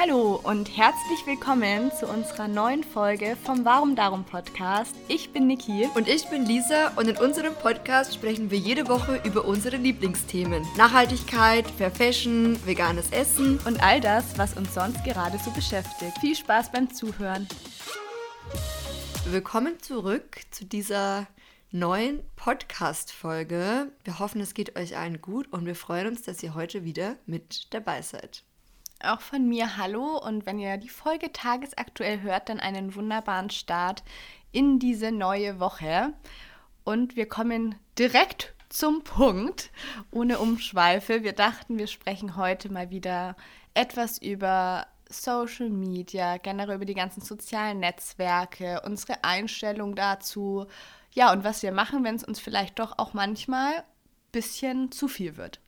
Hallo und herzlich willkommen zu unserer neuen Folge vom Warum Darum Podcast. Ich bin Niki. Und ich bin Lisa und in unserem Podcast sprechen wir jede Woche über unsere Lieblingsthemen. Nachhaltigkeit, Fair Fashion, veganes Essen und all das, was uns sonst gerade so beschäftigt. Viel Spaß beim Zuhören. Willkommen zurück zu dieser neuen Podcast-Folge. Wir hoffen, es geht euch allen gut und wir freuen uns, dass ihr heute wieder mit dabei seid. Auch von mir hallo und wenn ihr die Folge tagesaktuell hört, dann einen wunderbaren Start in diese neue Woche. Und wir kommen direkt zum Punkt, ohne Umschweife. Wir dachten, wir sprechen heute mal wieder etwas über Social Media, generell über die ganzen sozialen Netzwerke, unsere Einstellung dazu. Ja, und was wir machen, wenn es uns vielleicht doch auch manchmal ein bisschen zu viel wird.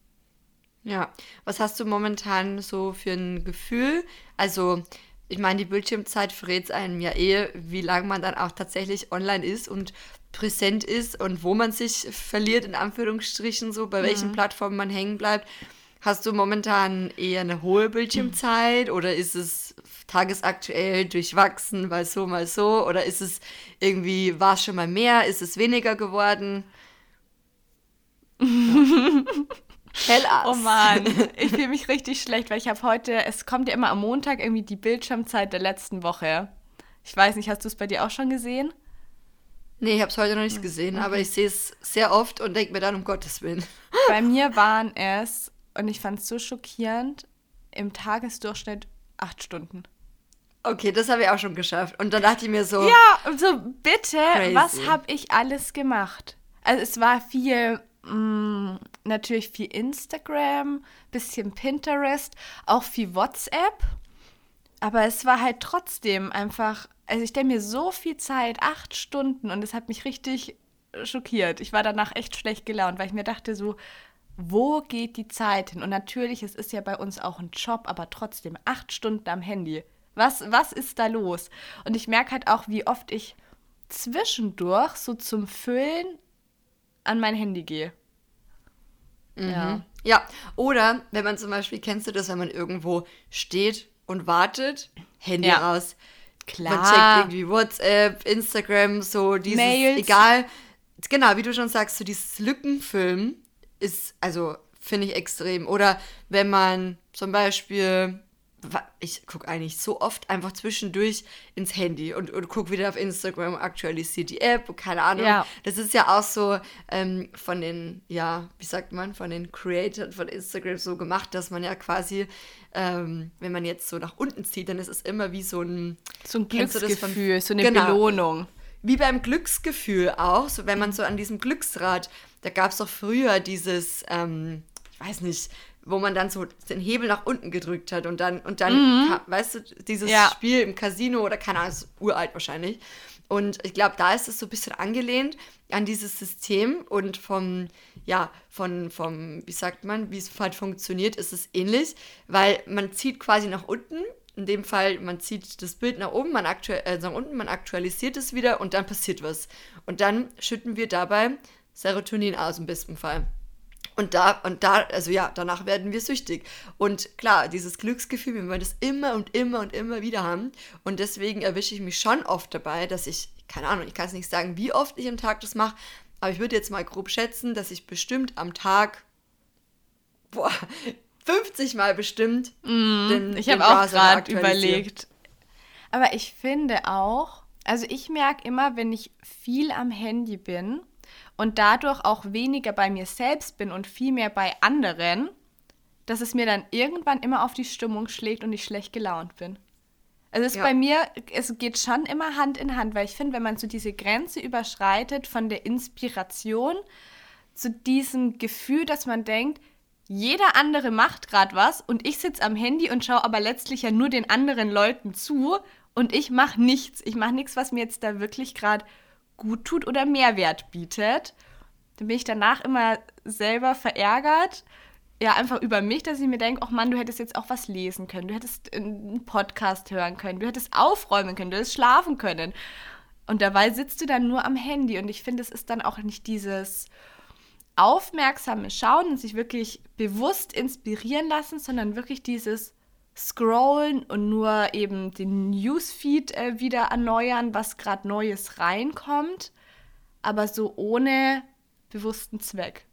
Ja, was hast du momentan so für ein Gefühl? Also, ich meine, die Bildschirmzeit verrät einem ja eh, wie lange man dann auch tatsächlich online ist und präsent ist und wo man sich verliert, in Anführungsstrichen, so, bei welchen mhm. Plattformen man hängen bleibt. Hast du momentan eher eine hohe Bildschirmzeit mhm. oder ist es tagesaktuell durchwachsen, mal so, mal so? Oder ist es irgendwie, war es schon mal mehr, ist es weniger geworden? Ja. Tell us. Oh Mann, ich fühle mich richtig schlecht, weil ich habe heute, es kommt ja immer am Montag irgendwie die Bildschirmzeit der letzten Woche. Ich weiß nicht, hast du es bei dir auch schon gesehen? Nee, ich habe es heute noch nicht gesehen, okay. aber ich sehe es sehr oft und denke mir dann, um Gottes Willen. Bei mir waren es, und ich fand es so schockierend, im Tagesdurchschnitt acht Stunden. Okay, das habe ich auch schon geschafft. Und dann dachte ich mir so. Ja, so bitte, crazy. was habe ich alles gemacht? Also es war viel mh, mm, natürlich viel Instagram, bisschen Pinterest, auch viel WhatsApp. Aber es war halt trotzdem einfach, also ich denke mir so viel Zeit, acht Stunden, und es hat mich richtig schockiert. Ich war danach echt schlecht gelaunt, weil ich mir dachte so, wo geht die Zeit hin? Und natürlich, es ist ja bei uns auch ein Job, aber trotzdem acht Stunden am Handy. Was, was ist da los? Und ich merke halt auch, wie oft ich zwischendurch so zum Füllen an mein Handy gehe. Mhm. Ja. Ja, oder wenn man zum Beispiel, kennst du das, wenn man irgendwo steht und wartet, Handy ja. aus. Klar. Man checkt irgendwie WhatsApp, Instagram, so dieses, Mails. egal. Genau, wie du schon sagst, so dieses Lückenfilm ist, also finde ich extrem. Oder wenn man zum Beispiel ich gucke eigentlich so oft einfach zwischendurch ins Handy und, und gucke wieder auf Instagram, aktualisiert die App, keine Ahnung. Ja. Das ist ja auch so ähm, von den, ja, wie sagt man, von den Creators von Instagram so gemacht, dass man ja quasi, ähm, wenn man jetzt so nach unten zieht, dann ist es immer wie so ein... So ein Glücksgefühl, von, so eine genau, Belohnung. Wie beim Glücksgefühl auch, so wenn man so an diesem Glücksrad, da gab es doch früher dieses, ähm, ich weiß nicht, wo man dann so den Hebel nach unten gedrückt hat und dann, und dann, mhm. kam, weißt du, dieses ja. Spiel im Casino oder keine Ahnung, ist uralt wahrscheinlich. Und ich glaube, da ist es so ein bisschen angelehnt an dieses System und vom, ja, von, vom, wie sagt man, wie es halt funktioniert, ist es ähnlich, weil man zieht quasi nach unten. In dem Fall, man zieht das Bild nach oben, man aktuell, äh, nach unten, man aktualisiert es wieder und dann passiert was. Und dann schütten wir dabei Serotonin aus im besten Fall. Und da, und da, also ja, danach werden wir süchtig. Und klar, dieses Glücksgefühl, wir wollen das immer und immer und immer wieder haben. Und deswegen erwische ich mich schon oft dabei, dass ich, keine Ahnung, ich kann es nicht sagen, wie oft ich am Tag das mache, aber ich würde jetzt mal grob schätzen, dass ich bestimmt am Tag, boah, 50 Mal bestimmt. Mm, den, ich habe auch gerade überlegt. Aber ich finde auch, also ich merke immer, wenn ich viel am Handy bin, und dadurch auch weniger bei mir selbst bin und viel mehr bei anderen, dass es mir dann irgendwann immer auf die Stimmung schlägt und ich schlecht gelaunt bin. Also es ist ja. bei mir, es geht schon immer Hand in Hand, weil ich finde, wenn man so diese Grenze überschreitet von der Inspiration zu diesem Gefühl, dass man denkt, jeder andere macht gerade was und ich sitze am Handy und schaue aber letztlich ja nur den anderen Leuten zu und ich mache nichts. Ich mache nichts, was mir jetzt da wirklich gerade gut tut oder Mehrwert bietet. Dann bin ich danach immer selber verärgert. Ja, einfach über mich, dass ich mir denke, ach Mann, du hättest jetzt auch was lesen können, du hättest einen Podcast hören können, du hättest aufräumen können, du hättest schlafen können. Und dabei sitzt du dann nur am Handy. Und ich finde, es ist dann auch nicht dieses aufmerksame Schauen und sich wirklich bewusst inspirieren lassen, sondern wirklich dieses scrollen und nur eben den Newsfeed äh, wieder erneuern, was gerade Neues reinkommt, aber so ohne bewussten Zweck.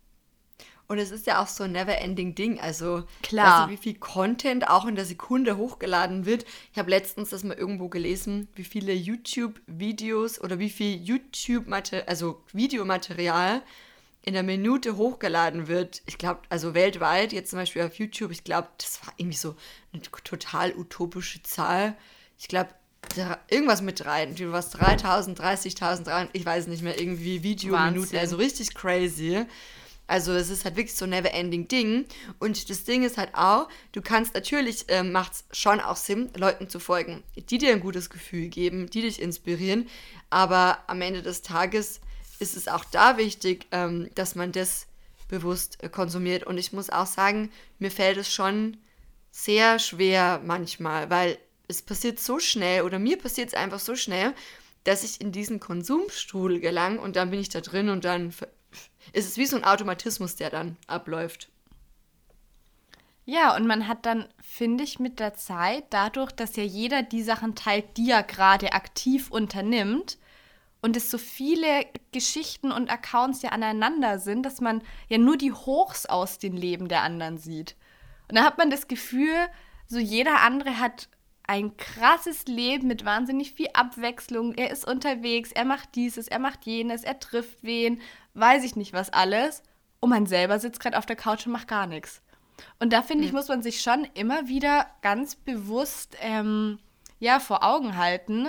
Und es ist ja auch so ein never-ending Ding. Also, klar. Du, wie viel Content auch in der Sekunde hochgeladen wird. Ich habe letztens das mal irgendwo gelesen, wie viele YouTube-Videos oder wie viel YouTube-Material, also Videomaterial in der Minute hochgeladen wird. Ich glaube, also weltweit, jetzt zum Beispiel auf YouTube, ich glaube, das war irgendwie so eine total utopische Zahl. Ich glaube, irgendwas mit drei, was 3000, 30.000, ich weiß nicht mehr, irgendwie Videominuten, also richtig crazy. Also es ist halt wirklich so ein never-ending Ding. Und das Ding ist halt auch, du kannst natürlich, äh, macht es schon auch Sinn, Leuten zu folgen, die dir ein gutes Gefühl geben, die dich inspirieren. Aber am Ende des Tages ist es auch da wichtig, ähm, dass man das bewusst äh, konsumiert. Und ich muss auch sagen, mir fällt es schon sehr schwer manchmal, weil es passiert so schnell oder mir passiert es einfach so schnell, dass ich in diesen Konsumstuhl gelange und dann bin ich da drin und dann ist es wie so ein Automatismus, der dann abläuft. Ja, und man hat dann, finde ich, mit der Zeit, dadurch, dass ja jeder die Sachen teilt, die er gerade aktiv unternimmt, und es so viele Geschichten und Accounts ja aneinander sind, dass man ja nur die Hochs aus den Leben der anderen sieht. Und da hat man das Gefühl, so jeder andere hat ein krasses Leben mit wahnsinnig viel Abwechslung. Er ist unterwegs, er macht dieses, er macht jenes, er trifft wen, weiß ich nicht was alles. Und man selber sitzt gerade auf der Couch und macht gar nichts. Und da finde ich, muss man sich schon immer wieder ganz bewusst ähm, ja, vor Augen halten,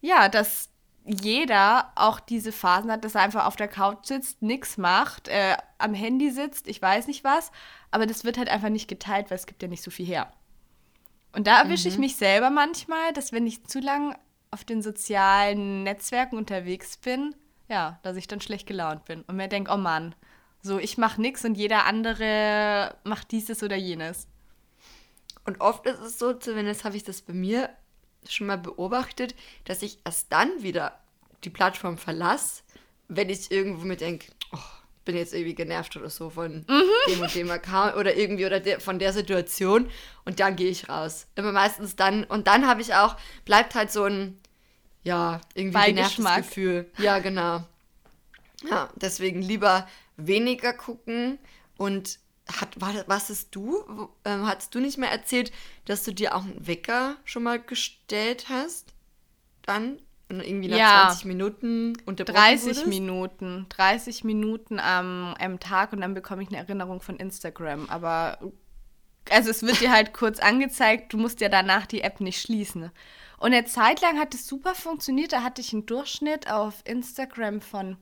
ja, dass jeder auch diese Phasen hat, dass er einfach auf der Couch sitzt, nichts macht, äh, am Handy sitzt, ich weiß nicht was, aber das wird halt einfach nicht geteilt, weil es gibt ja nicht so viel her. Und da erwische mhm. ich mich selber manchmal, dass wenn ich zu lang auf den sozialen Netzwerken unterwegs bin, ja, dass ich dann schlecht gelaunt bin und mir denke, oh Mann, so ich mache nichts und jeder andere macht dieses oder jenes. Und oft ist es so, zumindest habe ich das bei mir schon mal beobachtet, dass ich erst dann wieder die Plattform verlasse, wenn ich irgendwo mir denke, oh, bin jetzt irgendwie genervt oder so von mhm. dem und dem Account oder irgendwie oder de von der Situation und dann gehe ich raus. Immer meistens dann und dann habe ich auch, bleibt halt so ein, ja, irgendwie genervtes Gefühl. Ja, genau. Ja, deswegen lieber weniger gucken und hat, war, was ist du? Ähm, hattest du nicht mehr erzählt, dass du dir auch einen Wecker schon mal gestellt hast? Dann? Und irgendwie nach ja, 20 Minuten unterbrochen 30 wurdest? Minuten. 30 Minuten am, am Tag und dann bekomme ich eine Erinnerung von Instagram. Aber also es wird dir halt kurz angezeigt, du musst ja danach die App nicht schließen. Und eine Zeit lang hat es super funktioniert. Da hatte ich einen Durchschnitt auf Instagram von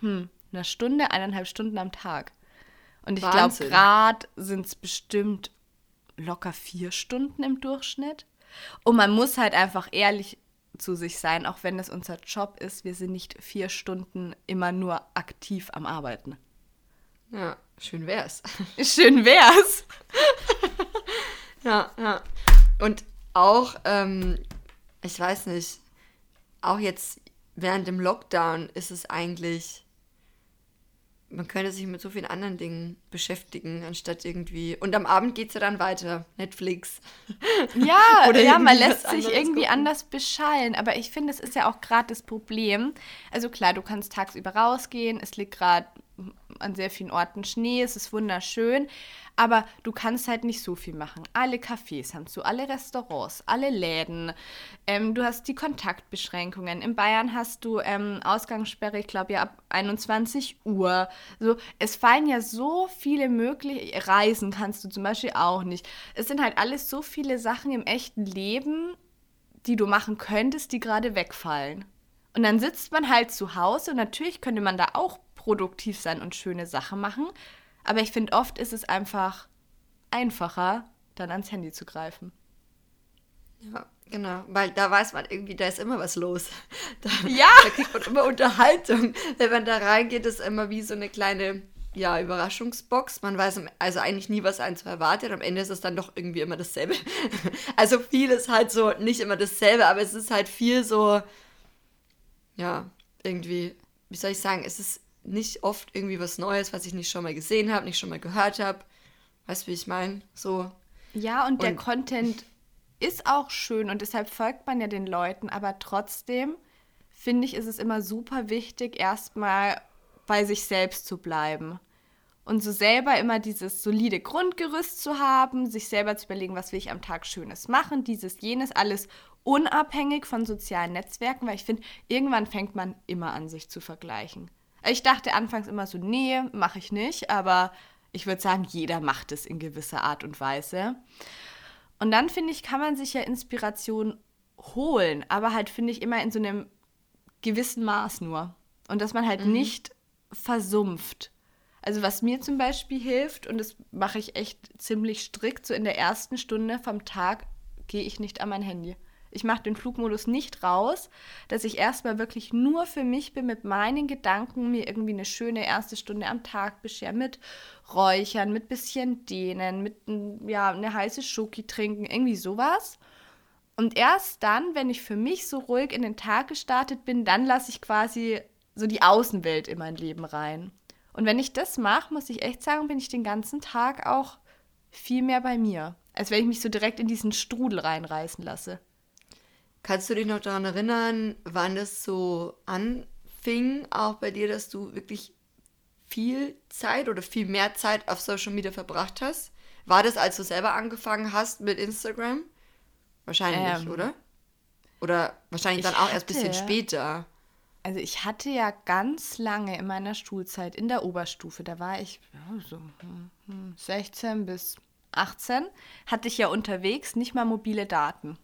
hm, einer Stunde, eineinhalb Stunden am Tag. Und ich glaube, gerade sind es bestimmt locker vier Stunden im Durchschnitt. Und man muss halt einfach ehrlich zu sich sein, auch wenn es unser Job ist. Wir sind nicht vier Stunden immer nur aktiv am Arbeiten. Ja, schön wär's. Schön wär's. ja, ja. Und auch, ähm, ich weiß nicht, auch jetzt während dem Lockdown ist es eigentlich man könnte sich mit so vielen anderen Dingen beschäftigen, anstatt irgendwie. Und am Abend geht es ja dann weiter. Netflix. Ja, Oder ja, man lässt sich irgendwie gucken. anders beschallen. Aber ich finde, es ist ja auch gerade das Problem. Also klar, du kannst tagsüber rausgehen, es liegt gerade an sehr vielen Orten Schnee, es ist wunderschön, aber du kannst halt nicht so viel machen. Alle Cafés haben zu, alle Restaurants, alle Läden, ähm, du hast die Kontaktbeschränkungen. In Bayern hast du ähm, Ausgangssperre, ich glaube ja ab 21 Uhr. So, es fallen ja so viele mögliche Reisen kannst du zum Beispiel auch nicht. Es sind halt alles so viele Sachen im echten Leben, die du machen könntest, die gerade wegfallen. Und dann sitzt man halt zu Hause und natürlich könnte man da auch produktiv sein und schöne Sachen machen. Aber ich finde, oft ist es einfach einfacher, dann ans Handy zu greifen. Ja, genau. Weil da weiß man irgendwie, da ist immer was los. Da, ja! Da kriegt man immer Unterhaltung. Wenn man da reingeht, ist immer wie so eine kleine ja, Überraschungsbox. Man weiß also eigentlich nie, was einen zu erwartet. Am Ende ist es dann doch irgendwie immer dasselbe. Also viel ist halt so nicht immer dasselbe, aber es ist halt viel so, ja, irgendwie, wie soll ich sagen, es ist nicht oft irgendwie was Neues, was ich nicht schon mal gesehen habe, nicht schon mal gehört habe. Weißt du, wie ich meine? So. Ja, und der und, Content ist auch schön und deshalb folgt man ja den Leuten, aber trotzdem finde ich, ist es immer super wichtig, erstmal bei sich selbst zu bleiben. Und so selber immer dieses solide Grundgerüst zu haben, sich selber zu überlegen, was will ich am Tag Schönes machen, dieses, jenes, alles unabhängig von sozialen Netzwerken, weil ich finde, irgendwann fängt man immer an, sich zu vergleichen. Ich dachte anfangs immer so, nee, mache ich nicht, aber ich würde sagen, jeder macht es in gewisser Art und Weise. Und dann finde ich, kann man sich ja Inspiration holen, aber halt finde ich immer in so einem gewissen Maß nur. Und dass man halt mhm. nicht versumpft. Also was mir zum Beispiel hilft, und das mache ich echt ziemlich strikt, so in der ersten Stunde vom Tag gehe ich nicht an mein Handy. Ich mache den Flugmodus nicht raus, dass ich erstmal wirklich nur für mich bin mit meinen Gedanken, mir irgendwie eine schöne erste Stunde am Tag bescheren, mit Räuchern, mit bisschen Dehnen, mit ja, eine heiße Schoki trinken, irgendwie sowas. Und erst dann, wenn ich für mich so ruhig in den Tag gestartet bin, dann lasse ich quasi so die Außenwelt in mein Leben rein. Und wenn ich das mache, muss ich echt sagen, bin ich den ganzen Tag auch viel mehr bei mir, als wenn ich mich so direkt in diesen Strudel reinreißen lasse. Kannst du dich noch daran erinnern, wann das so anfing, auch bei dir, dass du wirklich viel Zeit oder viel mehr Zeit auf Social Media verbracht hast? War das, als du selber angefangen hast mit Instagram? Wahrscheinlich, ähm, oder? Oder wahrscheinlich dann auch erst ein bisschen später. Also ich hatte ja ganz lange in meiner Schulzeit in der Oberstufe, da war ich ja, so 16 hm, hm, bis 18, hatte ich ja unterwegs nicht mal mobile Daten.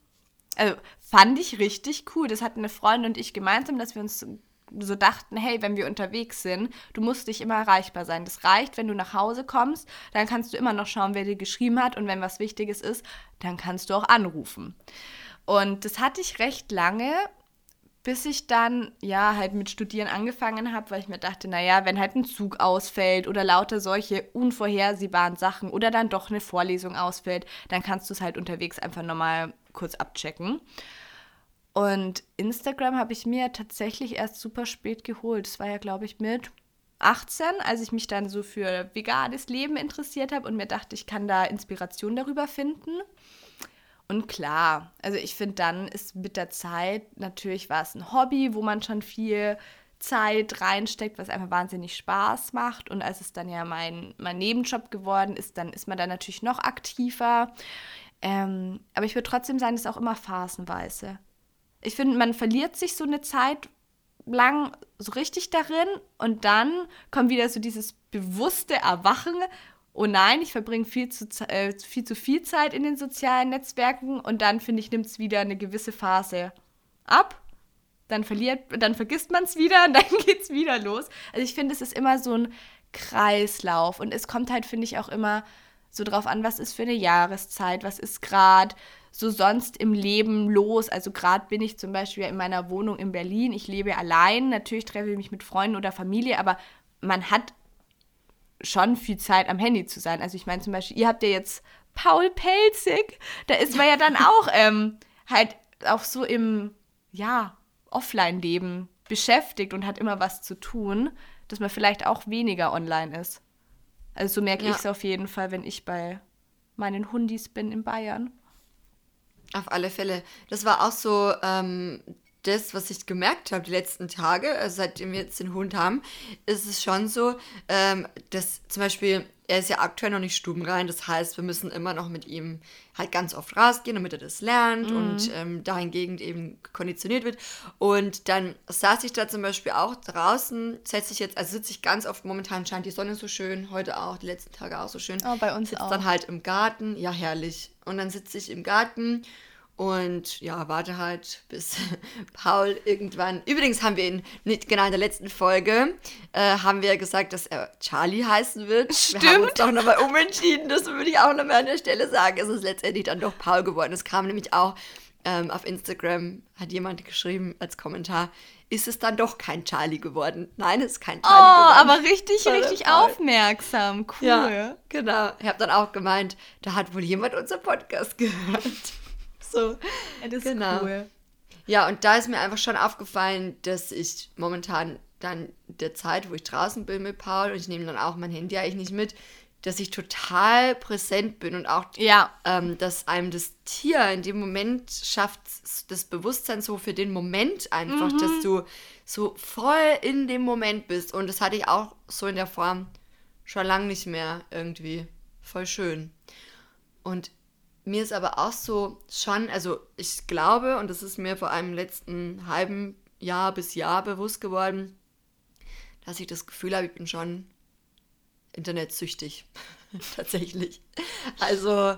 Also fand ich richtig cool. Das hatten eine Freundin und ich gemeinsam, dass wir uns so dachten, hey, wenn wir unterwegs sind, du musst dich immer erreichbar sein. Das reicht, wenn du nach Hause kommst, dann kannst du immer noch schauen, wer dir geschrieben hat und wenn was Wichtiges ist, dann kannst du auch anrufen. Und das hatte ich recht lange, bis ich dann ja halt mit Studieren angefangen habe, weil ich mir dachte, naja, wenn halt ein Zug ausfällt oder lauter solche unvorhersehbaren Sachen oder dann doch eine Vorlesung ausfällt, dann kannst du es halt unterwegs einfach nochmal kurz abchecken. Und Instagram habe ich mir tatsächlich erst super spät geholt. Das war ja, glaube ich, mit 18, als ich mich dann so für veganes Leben interessiert habe und mir dachte, ich kann da Inspiration darüber finden. Und klar, also ich finde, dann ist mit der Zeit natürlich war es ein Hobby, wo man schon viel Zeit reinsteckt, was einfach wahnsinnig Spaß macht. Und als es dann ja mein, mein Nebenjob geworden ist, dann ist man da natürlich noch aktiver. Ähm, aber ich würde trotzdem sagen, es ist auch immer phasenweise. Ich finde, man verliert sich so eine Zeit lang so richtig darin und dann kommt wieder so dieses bewusste Erwachen. Oh nein, ich verbringe viel zu, äh, viel zu viel Zeit in den sozialen Netzwerken und dann, finde ich, nimmt es wieder eine gewisse Phase ab. Dann verliert, dann vergisst man es wieder und dann geht es wieder los. Also ich finde, es ist immer so ein Kreislauf und es kommt halt, finde ich, auch immer so drauf an, was ist für eine Jahreszeit, was ist gerade so sonst im Leben los. Also gerade bin ich zum Beispiel in meiner Wohnung in Berlin. Ich lebe allein. Natürlich treffe ich mich mit Freunden oder Familie, aber man hat schon viel Zeit am Handy zu sein. Also ich meine zum Beispiel, ihr habt ja jetzt Paul Pelzig. Da ist man ja dann auch ähm, halt auch so im, ja, Offline-Leben beschäftigt und hat immer was zu tun, dass man vielleicht auch weniger online ist. Also so merke ja. ich es auf jeden Fall, wenn ich bei meinen Hundis bin in Bayern. Auf alle Fälle. Das war auch so ähm, das, was ich gemerkt habe die letzten Tage, also seitdem wir jetzt den Hund haben, ist es schon so, ähm, dass zum Beispiel er ist ja aktuell noch nicht stubenrein, das heißt, wir müssen immer noch mit ihm halt ganz oft rausgehen, damit er das lernt mhm. und ähm, dahingehend eben konditioniert wird. Und dann saß ich da zum Beispiel auch draußen, setze ich jetzt, also sitze ich ganz oft, momentan scheint die Sonne so schön, heute auch, die letzten Tage auch so schön. Oh, bei uns auch. dann halt im Garten, ja herrlich. Und dann sitze ich im Garten und ja, warte halt, bis Paul irgendwann. Übrigens haben wir ihn nicht genau in der letzten Folge äh, haben wir gesagt, dass er Charlie heißen wird. Stimmt. Wir haben uns doch nochmal umentschieden. Das würde ich auch nochmal an der Stelle sagen. Es ist letztendlich dann doch Paul geworden. Es kam nämlich auch ähm, auf Instagram, hat jemand geschrieben als Kommentar, ist es dann doch kein Charlie geworden. Nein, es ist kein Charlie oh, geworden. Oh, aber richtig, richtig aufmerksam. Cool. Ja, genau. Ich habe dann auch gemeint, da hat wohl jemand unser Podcast gehört. So. Ja, das genau. ist cool. Ja, und da ist mir einfach schon aufgefallen, dass ich momentan dann der Zeit, wo ich draußen bin mit Paul und ich nehme dann auch mein Handy eigentlich nicht mit, dass ich total präsent bin und auch, ja. ähm, dass einem das Tier in dem Moment schafft, das Bewusstsein so für den Moment einfach, mhm. dass du so voll in dem Moment bist. Und das hatte ich auch so in der Form schon lange nicht mehr irgendwie. Voll schön. Und mir ist aber auch so schon, also ich glaube, und das ist mir vor allem im letzten halben Jahr bis Jahr bewusst geworden, dass ich das Gefühl habe, ich bin schon internetsüchtig. Tatsächlich. Also,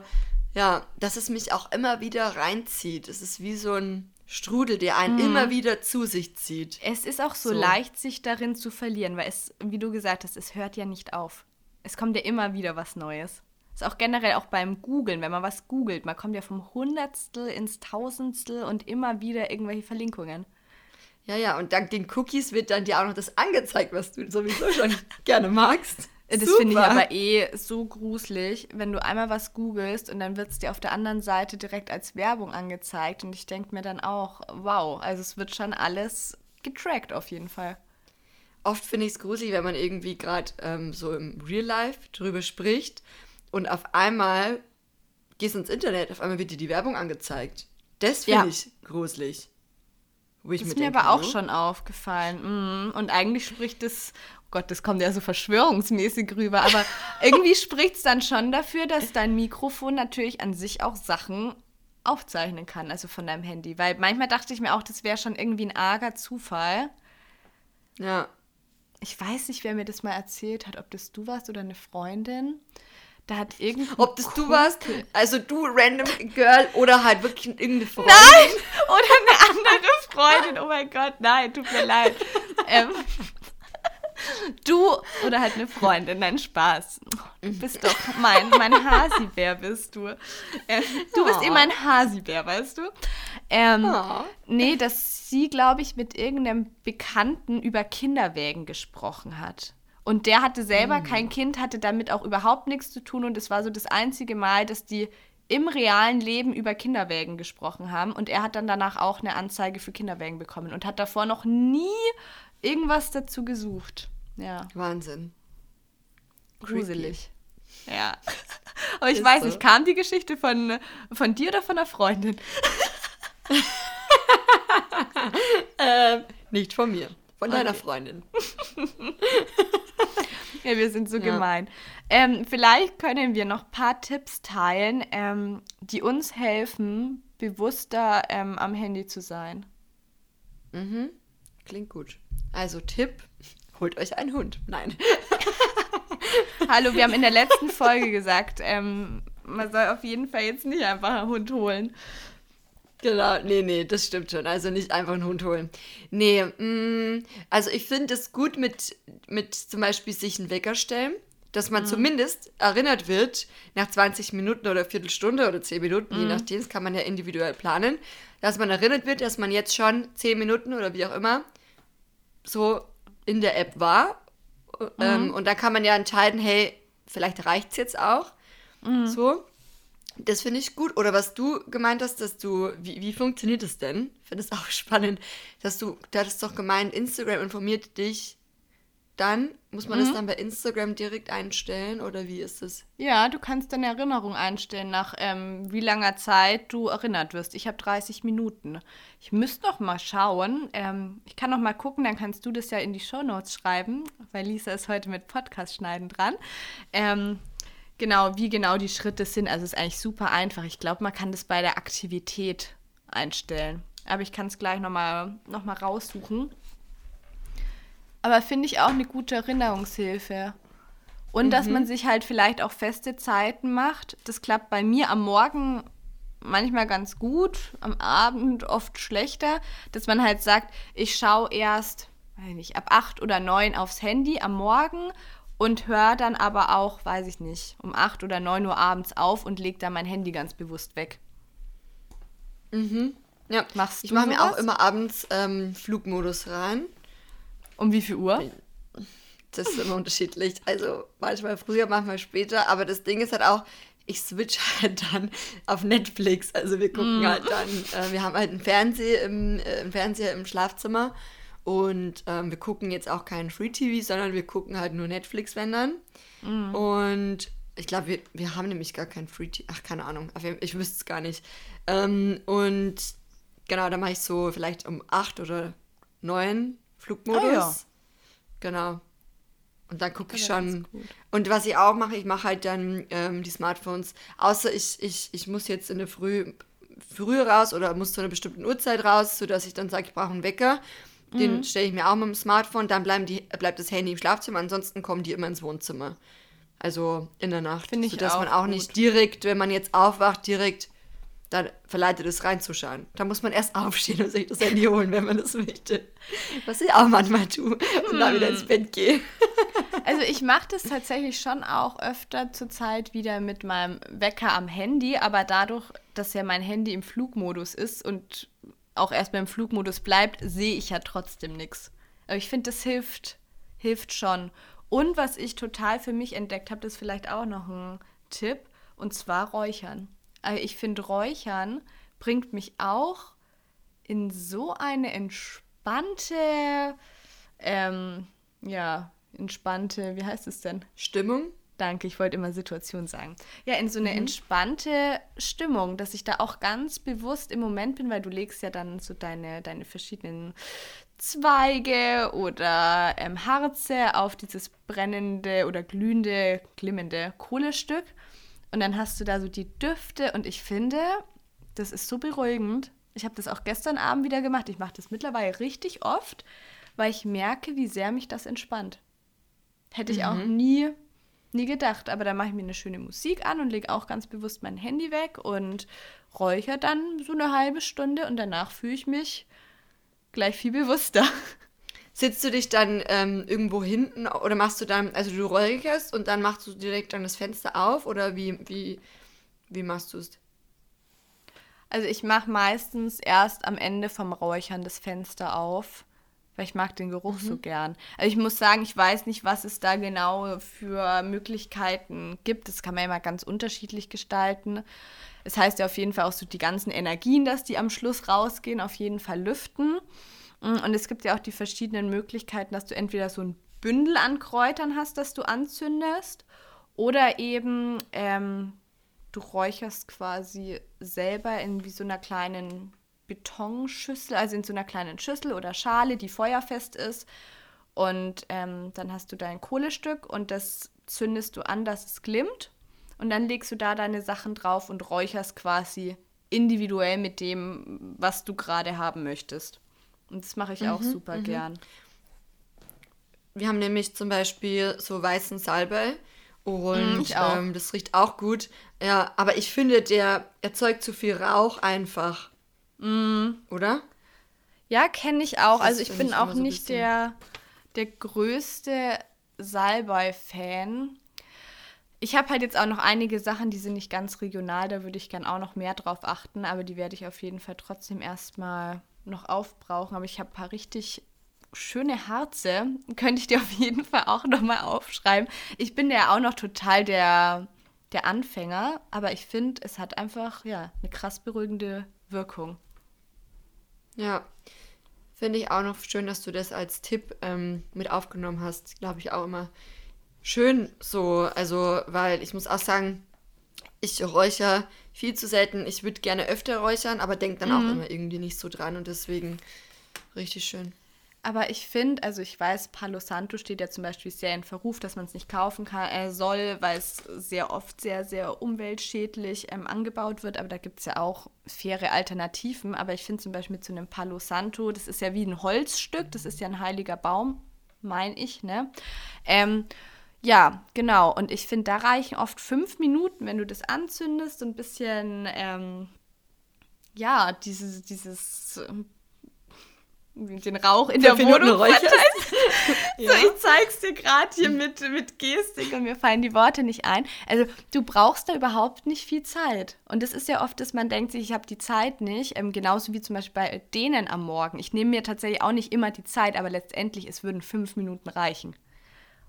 ja, dass es mich auch immer wieder reinzieht. Es ist wie so ein Strudel, der einen mhm. immer wieder zu sich zieht. Es ist auch so, so, leicht, sich darin zu verlieren, weil es, wie du gesagt hast, es hört ja nicht auf. Es kommt ja immer wieder was Neues. Ist auch generell auch beim Googlen, wenn man was googelt, man kommt ja vom Hundertstel ins Tausendstel und immer wieder irgendwelche Verlinkungen. Ja, ja, und dank den Cookies wird dann dir auch noch das angezeigt, was du sowieso schon gerne magst. Das finde ich aber eh so gruselig, wenn du einmal was googelst und dann wird es dir auf der anderen Seite direkt als Werbung angezeigt. Und ich denke mir dann auch, wow, also es wird schon alles getrackt auf jeden Fall. Oft finde ich es gruselig, wenn man irgendwie gerade ähm, so im Real Life drüber spricht und auf einmal gehst du ins Internet, auf einmal wird dir die Werbung angezeigt. Das finde ja. ich gruselig. das ist mir aber auch schon aufgefallen. Mm. Und eigentlich spricht es, oh Gott, das kommt ja so verschwörungsmäßig rüber, aber irgendwie spricht es dann schon dafür, dass dein Mikrofon natürlich an sich auch Sachen aufzeichnen kann, also von deinem Handy. Weil manchmal dachte ich mir auch, das wäre schon irgendwie ein arger Zufall. Ja. Ich weiß nicht, wer mir das mal erzählt hat, ob das du warst oder eine Freundin. Da hat irgendein Ob das du warst, also du random Girl oder halt wirklich irgendeine Freundin. Nein! Oder eine andere Freundin. Oh mein Gott, nein, tut mir leid. ähm, du oder halt eine Freundin, nein, Spaß. Du bist doch mein, mein Hasibär bist du. Ähm, du bist eben ein Hasibär, weißt du? Ähm, oh. Nee, dass sie, glaube ich, mit irgendeinem Bekannten über Kinderwägen gesprochen hat. Und der hatte selber mhm. kein Kind, hatte damit auch überhaupt nichts zu tun. Und es war so das einzige Mal, dass die im realen Leben über Kinderwägen gesprochen haben. Und er hat dann danach auch eine Anzeige für Kinderwägen bekommen und hat davor noch nie irgendwas dazu gesucht. Ja. Wahnsinn. Gruselig. Ja. Aber ich Ist weiß so. nicht, kam die Geschichte von, von dir oder von einer Freundin? ähm, nicht von mir. Von okay. deiner Freundin. ja, wir sind so ja. gemein. Ähm, vielleicht können wir noch ein paar Tipps teilen, ähm, die uns helfen, bewusster ähm, am Handy zu sein. Mhm. Klingt gut. Also Tipp, holt euch einen Hund. Nein. Hallo, wir haben in der letzten Folge gesagt, ähm, man soll auf jeden Fall jetzt nicht einfach einen Hund holen. Genau, nee, nee, das stimmt schon. Also nicht einfach einen Hund holen. Nee, mm, also ich finde es gut mit, mit zum Beispiel sich einen Wecker stellen, dass man mhm. zumindest erinnert wird, nach 20 Minuten oder Viertelstunde oder 10 Minuten, mhm. je nachdem, das kann man ja individuell planen, dass man erinnert wird, dass man jetzt schon 10 Minuten oder wie auch immer so in der App war. Mhm. Ähm, und da kann man ja entscheiden, hey, vielleicht reicht es jetzt auch. Mhm. So. Das finde ich gut. Oder was du gemeint hast, dass du, wie, wie funktioniert das denn? Ich finde es auch spannend, dass du, du hattest doch gemeint, Instagram informiert dich dann. Muss man mhm. das dann bei Instagram direkt einstellen oder wie ist es? Ja, du kannst deine Erinnerung einstellen, nach ähm, wie langer Zeit du erinnert wirst. Ich habe 30 Minuten. Ich müsste noch mal schauen. Ähm, ich kann noch mal gucken, dann kannst du das ja in die Show Notes schreiben, weil Lisa ist heute mit Podcast schneiden dran. Ähm, genau, wie genau die Schritte sind. Also es ist eigentlich super einfach. Ich glaube, man kann das bei der Aktivität einstellen. Aber ich kann es gleich nochmal noch mal raussuchen. Aber finde ich auch eine gute Erinnerungshilfe. Und mhm. dass man sich halt vielleicht auch feste Zeiten macht. Das klappt bei mir am Morgen manchmal ganz gut, am Abend oft schlechter, dass man halt sagt, ich schaue erst, weiß nicht, ab acht oder neun aufs Handy am Morgen und höre dann aber auch, weiß ich nicht, um 8 oder 9 Uhr abends auf und lege dann mein Handy ganz bewusst weg. Mhm. Ja, Machst ich mache mir auch immer abends ähm, Flugmodus rein. Um wie viel Uhr? Das ist immer unterschiedlich. Also manchmal früher, manchmal später. Aber das Ding ist halt auch, ich switch halt dann auf Netflix. Also wir gucken mm. halt dann, äh, wir haben halt einen Fernseher im, äh, einen Fernseher im Schlafzimmer und ähm, wir gucken jetzt auch keinen Free TV, sondern wir gucken halt nur Netflix, wenn dann. Mhm. Und Ich glaube, wir, wir haben nämlich gar kein Free Tea. Ach, keine Ahnung. Ich wüsste es gar nicht. Ähm, und genau, da mache ich so vielleicht um 8 oder 9 Flugmodus. Oh, ja. Genau. Und dann gucke ich schon. Und was ich auch mache, ich mache halt dann ähm, die Smartphones, außer ich, ich, ich muss jetzt in der Früh früher raus oder muss zu einer bestimmten Uhrzeit raus, sodass ich dann sage, ich brauche einen Wecker. Den mhm. stelle ich mir auch mit dem Smartphone, dann bleiben die, bleibt das Handy im Schlafzimmer, ansonsten kommen die immer ins Wohnzimmer. Also in der Nacht. Finde ich sodass auch man auch gut. nicht direkt, wenn man jetzt aufwacht, direkt dann verleitet es reinzuschauen. Da muss man erst aufstehen und sich das Handy holen, wenn man das möchte. Was ich auch manchmal tue und hm. dann wieder ins Bett gehe. Also ich mache das tatsächlich schon auch öfter zur Zeit wieder mit meinem Wecker am Handy, aber dadurch, dass ja mein Handy im Flugmodus ist und auch erst beim Flugmodus bleibt, sehe ich ja trotzdem nichts. Aber ich finde, das hilft, hilft schon. Und was ich total für mich entdeckt habe, das ist vielleicht auch noch ein Tipp, und zwar Räuchern. Also ich finde, Räuchern bringt mich auch in so eine entspannte, ähm, ja, entspannte, wie heißt es denn? Stimmung? Danke, ich wollte immer Situation sagen. Ja, in so eine mhm. entspannte Stimmung, dass ich da auch ganz bewusst im Moment bin, weil du legst ja dann so deine, deine verschiedenen Zweige oder ähm, Harze auf dieses brennende oder glühende, glimmende Kohlestück. Und dann hast du da so die Düfte und ich finde, das ist so beruhigend. Ich habe das auch gestern Abend wieder gemacht. Ich mache das mittlerweile richtig oft, weil ich merke, wie sehr mich das entspannt. Hätte ich mhm. auch nie, nie gedacht. Aber da mache ich mir eine schöne Musik an und lege auch ganz bewusst mein Handy weg und räuchere dann so eine halbe Stunde und danach fühle ich mich gleich viel bewusster. Sitzt du dich dann ähm, irgendwo hinten oder machst du dann, also du räucherst und dann machst du direkt dann das Fenster auf oder wie, wie, wie machst du es? Also ich mache meistens erst am Ende vom Räuchern das Fenster auf, weil ich mag den Geruch mhm. so gern. Also ich muss sagen, ich weiß nicht, was es da genau für Möglichkeiten gibt. Das kann man immer ganz unterschiedlich gestalten. Es das heißt ja auf jeden Fall auch so die ganzen Energien, dass die am Schluss rausgehen, auf jeden Fall lüften. Mm, und es gibt ja auch die verschiedenen Möglichkeiten, dass du entweder so ein Bündel an Kräutern hast, das du anzündest, oder eben ähm, du räucherst quasi selber in wie so einer kleinen Betonschüssel, also in so einer kleinen Schüssel oder Schale, die feuerfest ist. Und ähm, dann hast du dein Kohlestück und das zündest du an, dass es glimmt. Und dann legst du da deine Sachen drauf und räucherst quasi individuell mit dem, was du gerade haben möchtest. Und das mache ich mhm, auch super mhm. gern. Wir haben nämlich zum Beispiel so weißen Salbei und mhm, ähm, das riecht auch gut. Ja, aber ich finde, der erzeugt zu viel Rauch einfach. Mm. Oder? Ja, kenne ich auch. Das also ich bin auch so nicht der, der größte Salbei-Fan. Ich habe halt jetzt auch noch einige Sachen, die sind nicht ganz regional, da würde ich gern auch noch mehr drauf achten, aber die werde ich auf jeden Fall trotzdem erstmal noch aufbrauchen, aber ich habe ein paar richtig schöne Harze. Könnte ich dir auf jeden Fall auch nochmal aufschreiben. Ich bin ja auch noch total der, der Anfänger, aber ich finde, es hat einfach ja, eine krass beruhigende Wirkung. Ja, finde ich auch noch schön, dass du das als Tipp ähm, mit aufgenommen hast. Glaube ich auch immer schön so. Also, weil ich muss auch sagen, ich räuchere viel zu selten. Ich würde gerne öfter räuchern, aber denke dann mhm. auch immer irgendwie nicht so dran und deswegen richtig schön. Aber ich finde, also ich weiß, Palo Santo steht ja zum Beispiel sehr in Verruf, dass man es nicht kaufen kann, äh, soll, weil es sehr oft sehr, sehr umweltschädlich ähm, angebaut wird. Aber da gibt es ja auch faire Alternativen. Aber ich finde zum Beispiel mit so einem Palo Santo, das ist ja wie ein Holzstück, das ist ja ein heiliger Baum, meine ich, ne? Ähm, ja, genau. Und ich finde, da reichen oft fünf Minuten, wenn du das anzündest und ein bisschen, ähm, ja, dieses, dieses, ähm, den Rauch in der Wohnung verteilst. ja. So, ich zeig's dir gerade hier mit, mit Gestik und mir fallen die Worte nicht ein. Also, du brauchst da überhaupt nicht viel Zeit. Und das ist ja oft, dass man denkt sich, ich habe die Zeit nicht. Ähm, genauso wie zum Beispiel bei denen am Morgen. Ich nehme mir tatsächlich auch nicht immer die Zeit, aber letztendlich, es würden fünf Minuten reichen.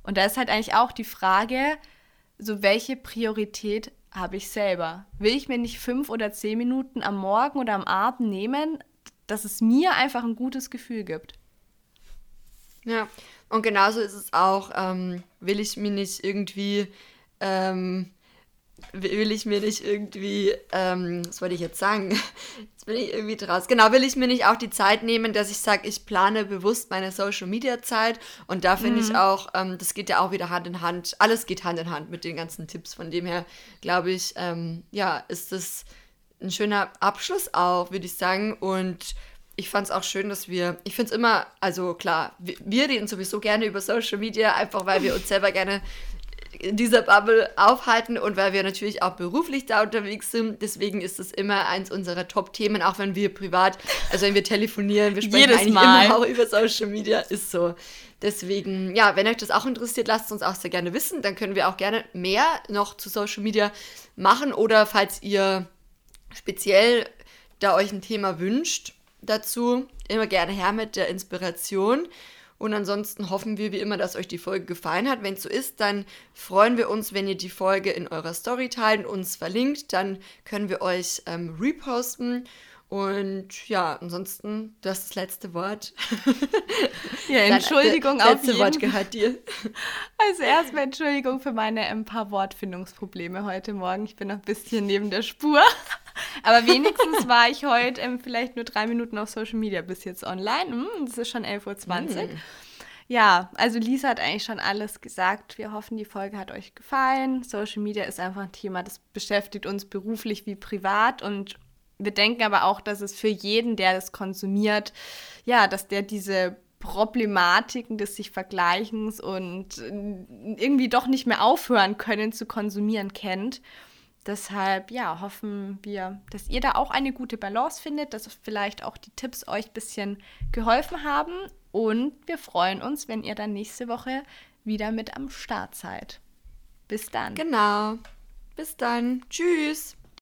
Und da ist halt eigentlich auch die Frage, so welche Priorität habe ich selber? Will ich mir nicht fünf oder zehn Minuten am Morgen oder am Abend nehmen, dass es mir einfach ein gutes Gefühl gibt? Ja, und genauso ist es auch, ähm, will ich mir nicht irgendwie ähm, will ich mir nicht irgendwie, ähm, was wollte ich jetzt sagen? Jetzt bin ich irgendwie draus. Genau, will ich mir nicht auch die Zeit nehmen, dass ich sage, ich plane bewusst meine Social Media Zeit. Und da finde mhm. ich auch, ähm, das geht ja auch wieder Hand in Hand. Alles geht Hand in Hand mit den ganzen Tipps. Von dem her, glaube ich, ähm, ja, ist das ein schöner Abschluss auch, würde ich sagen. Und ich fand es auch schön, dass wir, ich finde es immer, also klar, wir, wir reden sowieso gerne über Social Media, einfach weil wir uns selber gerne in dieser Bubble aufhalten und weil wir natürlich auch beruflich da unterwegs sind. Deswegen ist es immer eins unserer Top-Themen, auch wenn wir privat, also wenn wir telefonieren, wir sprechen Jedes eigentlich Mal. immer auch über Social Media, ist so. Deswegen, ja, wenn euch das auch interessiert, lasst es uns auch sehr gerne wissen. Dann können wir auch gerne mehr noch zu Social Media machen oder falls ihr speziell da euch ein Thema wünscht dazu, immer gerne her mit der Inspiration. Und ansonsten hoffen wir wie immer, dass euch die Folge gefallen hat. Wenn es so ist, dann freuen wir uns, wenn ihr die Folge in eurer Story teilt und uns verlinkt. Dann können wir euch ähm, reposten. Und ja, ansonsten, du hast das letzte Wort. Ja, Entschuldigung Dein, auf letzte. Wort gehört dir. Also erstmal Entschuldigung für meine ein paar Wortfindungsprobleme heute Morgen. Ich bin noch ein bisschen neben der Spur. Aber wenigstens war ich heute ähm, vielleicht nur drei Minuten auf Social Media bis jetzt online. Hm, das ist schon 11.20 Uhr. Hm. Ja, also Lisa hat eigentlich schon alles gesagt. Wir hoffen, die Folge hat euch gefallen. Social Media ist einfach ein Thema, das beschäftigt uns beruflich wie privat und wir denken aber auch, dass es für jeden, der das konsumiert, ja, dass der diese Problematiken des sich Vergleichens und irgendwie doch nicht mehr aufhören können zu konsumieren kennt. Deshalb, ja, hoffen wir, dass ihr da auch eine gute Balance findet, dass vielleicht auch die Tipps euch ein bisschen geholfen haben. Und wir freuen uns, wenn ihr dann nächste Woche wieder mit am Start seid. Bis dann. Genau. Bis dann. Tschüss.